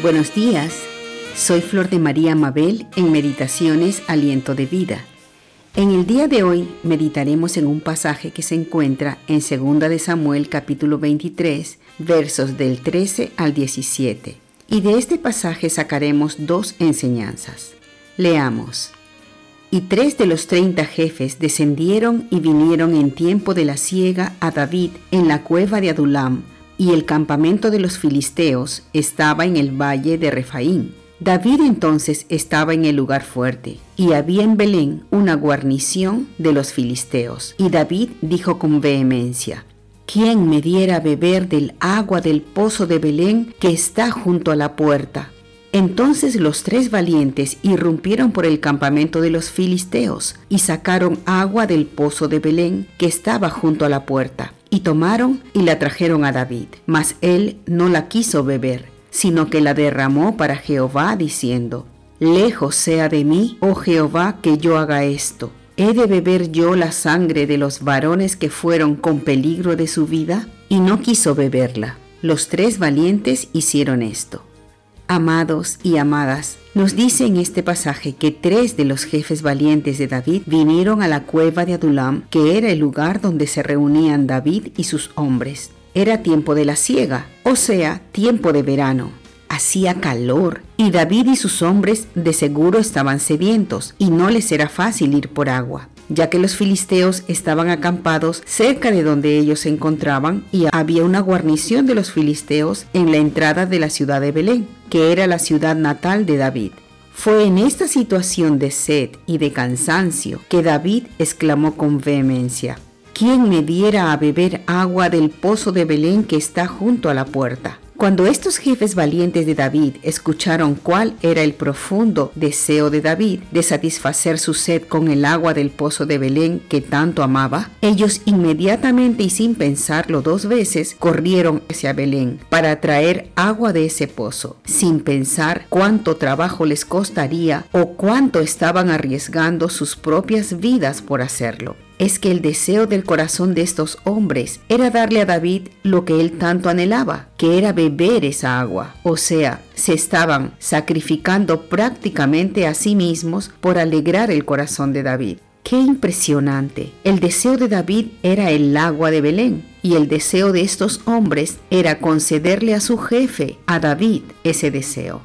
Buenos días, soy Flor de María Mabel en Meditaciones Aliento de Vida. En el día de hoy meditaremos en un pasaje que se encuentra en 2 de Samuel capítulo 23, versos del 13 al 17. Y de este pasaje sacaremos dos enseñanzas. Leamos. Y tres de los treinta jefes descendieron y vinieron en tiempo de la siega a David en la cueva de Adulam, y el campamento de los filisteos estaba en el valle de Refaín. David entonces estaba en el lugar fuerte, y había en Belén una guarnición de los filisteos. Y David dijo con vehemencia, ¿quién me diera a beber del agua del pozo de Belén que está junto a la puerta? Entonces los tres valientes irrumpieron por el campamento de los filisteos y sacaron agua del pozo de Belén que estaba junto a la puerta y tomaron y la trajeron a David. Mas él no la quiso beber, sino que la derramó para Jehová, diciendo, Lejos sea de mí, oh Jehová, que yo haga esto. ¿He de beber yo la sangre de los varones que fueron con peligro de su vida? Y no quiso beberla. Los tres valientes hicieron esto. Amados y amadas, nos dice en este pasaje que tres de los jefes valientes de David vinieron a la cueva de Adulam, que era el lugar donde se reunían David y sus hombres. Era tiempo de la siega, o sea, tiempo de verano. Hacía calor y David y sus hombres de seguro estaban sedientos y no les era fácil ir por agua ya que los filisteos estaban acampados cerca de donde ellos se encontraban y había una guarnición de los filisteos en la entrada de la ciudad de Belén, que era la ciudad natal de David. Fue en esta situación de sed y de cansancio que David exclamó con vehemencia, ¿quién me diera a beber agua del pozo de Belén que está junto a la puerta? Cuando estos jefes valientes de David escucharon cuál era el profundo deseo de David de satisfacer su sed con el agua del pozo de Belén que tanto amaba, ellos inmediatamente y sin pensarlo dos veces corrieron hacia Belén para traer agua de ese pozo, sin pensar cuánto trabajo les costaría o cuánto estaban arriesgando sus propias vidas por hacerlo es que el deseo del corazón de estos hombres era darle a David lo que él tanto anhelaba, que era beber esa agua. O sea, se estaban sacrificando prácticamente a sí mismos por alegrar el corazón de David. ¡Qué impresionante! El deseo de David era el agua de Belén y el deseo de estos hombres era concederle a su jefe, a David, ese deseo.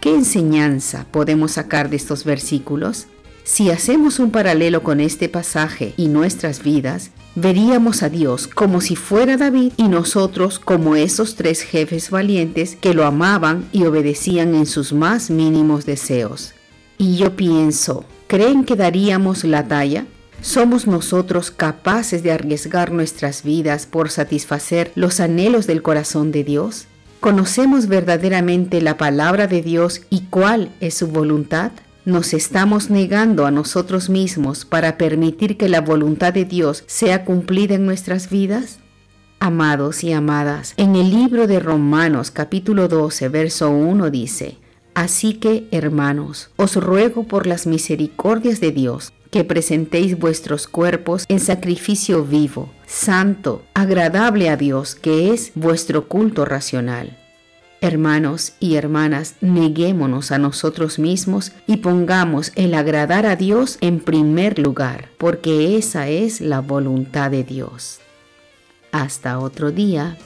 ¿Qué enseñanza podemos sacar de estos versículos? Si hacemos un paralelo con este pasaje y nuestras vidas, veríamos a Dios como si fuera David y nosotros como esos tres jefes valientes que lo amaban y obedecían en sus más mínimos deseos. Y yo pienso, ¿creen que daríamos la talla? ¿Somos nosotros capaces de arriesgar nuestras vidas por satisfacer los anhelos del corazón de Dios? ¿Conocemos verdaderamente la palabra de Dios y cuál es su voluntad? Nos estamos negando a nosotros mismos para permitir que la voluntad de Dios sea cumplida en nuestras vidas? Amados y amadas, en el libro de Romanos capítulo 12, verso 1 dice, Así que, hermanos, os ruego por las misericordias de Dios, que presentéis vuestros cuerpos en sacrificio vivo, santo, agradable a Dios, que es vuestro culto racional. Hermanos y hermanas, neguémonos a nosotros mismos y pongamos el agradar a Dios en primer lugar, porque esa es la voluntad de Dios. Hasta otro día.